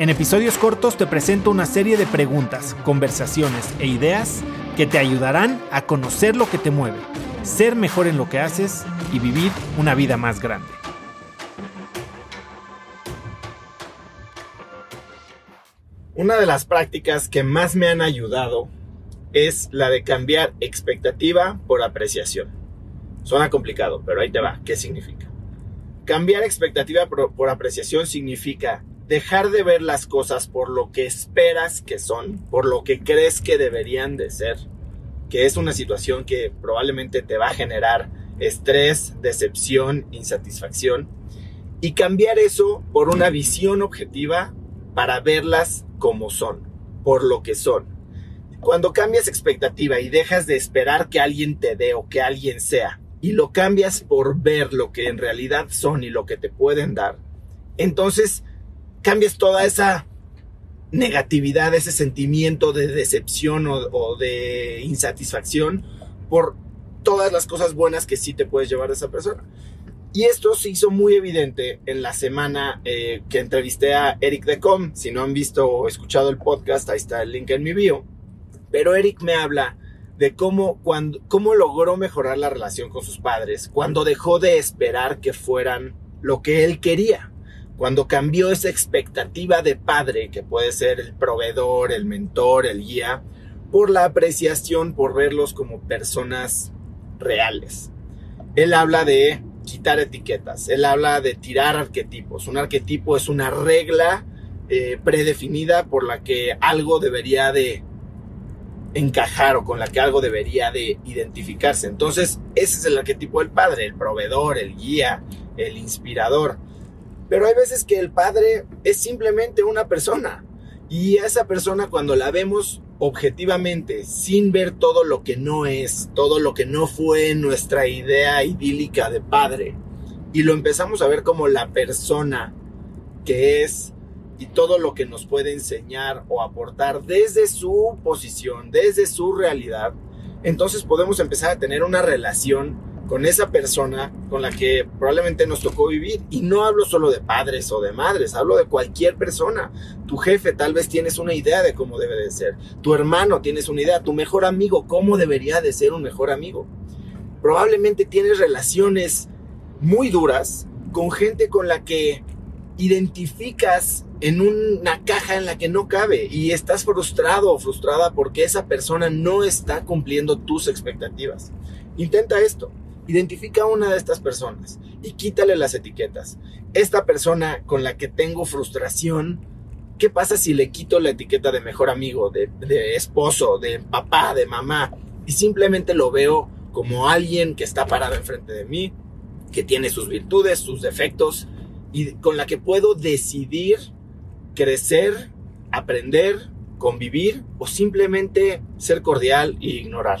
En episodios cortos te presento una serie de preguntas, conversaciones e ideas que te ayudarán a conocer lo que te mueve, ser mejor en lo que haces y vivir una vida más grande. Una de las prácticas que más me han ayudado es la de cambiar expectativa por apreciación. Suena complicado, pero ahí te va. ¿Qué significa? Cambiar expectativa por, por apreciación significa dejar de ver las cosas por lo que esperas que son, por lo que crees que deberían de ser, que es una situación que probablemente te va a generar estrés, decepción, insatisfacción, y cambiar eso por una visión objetiva para verlas como son, por lo que son. Cuando cambias expectativa y dejas de esperar que alguien te dé o que alguien sea, y lo cambias por ver lo que en realidad son y lo que te pueden dar, entonces cambies toda esa negatividad, ese sentimiento de decepción o, de insatisfacción por todas las cosas buenas que sí te puedes llevar de esa persona. Y esto se hizo muy evidente en la semana eh, que entrevisté a Eric Decom. Si no han visto o escuchado el podcast, ahí está el link en mi bio. Pero Eric me habla de cómo, cuando, cómo logró mejorar la relación con sus padres cuando dejó de esperar que fueran lo que él quería cuando cambió esa expectativa de padre, que puede ser el proveedor, el mentor, el guía, por la apreciación, por verlos como personas reales. Él habla de quitar etiquetas, él habla de tirar arquetipos. Un arquetipo es una regla eh, predefinida por la que algo debería de encajar o con la que algo debería de identificarse. Entonces, ese es el arquetipo del padre, el proveedor, el guía, el inspirador. Pero hay veces que el padre es simplemente una persona. Y esa persona cuando la vemos objetivamente, sin ver todo lo que no es, todo lo que no fue nuestra idea idílica de padre, y lo empezamos a ver como la persona que es y todo lo que nos puede enseñar o aportar desde su posición, desde su realidad, entonces podemos empezar a tener una relación con esa persona con la que probablemente nos tocó vivir. Y no hablo solo de padres o de madres, hablo de cualquier persona. Tu jefe tal vez tienes una idea de cómo debe de ser. Tu hermano tienes una idea. Tu mejor amigo, cómo debería de ser un mejor amigo. Probablemente tienes relaciones muy duras con gente con la que identificas en una caja en la que no cabe y estás frustrado o frustrada porque esa persona no está cumpliendo tus expectativas. Intenta esto. Identifica a una de estas personas y quítale las etiquetas. Esta persona con la que tengo frustración, ¿qué pasa si le quito la etiqueta de mejor amigo, de, esposo, de papá, de mamá? Y simplemente lo veo como alguien que está parado enfrente de mí, que tiene sus virtudes, sus defectos, y con la que puedo decidir crecer, aprender, convivir o simplemente ser cordial e ignorar.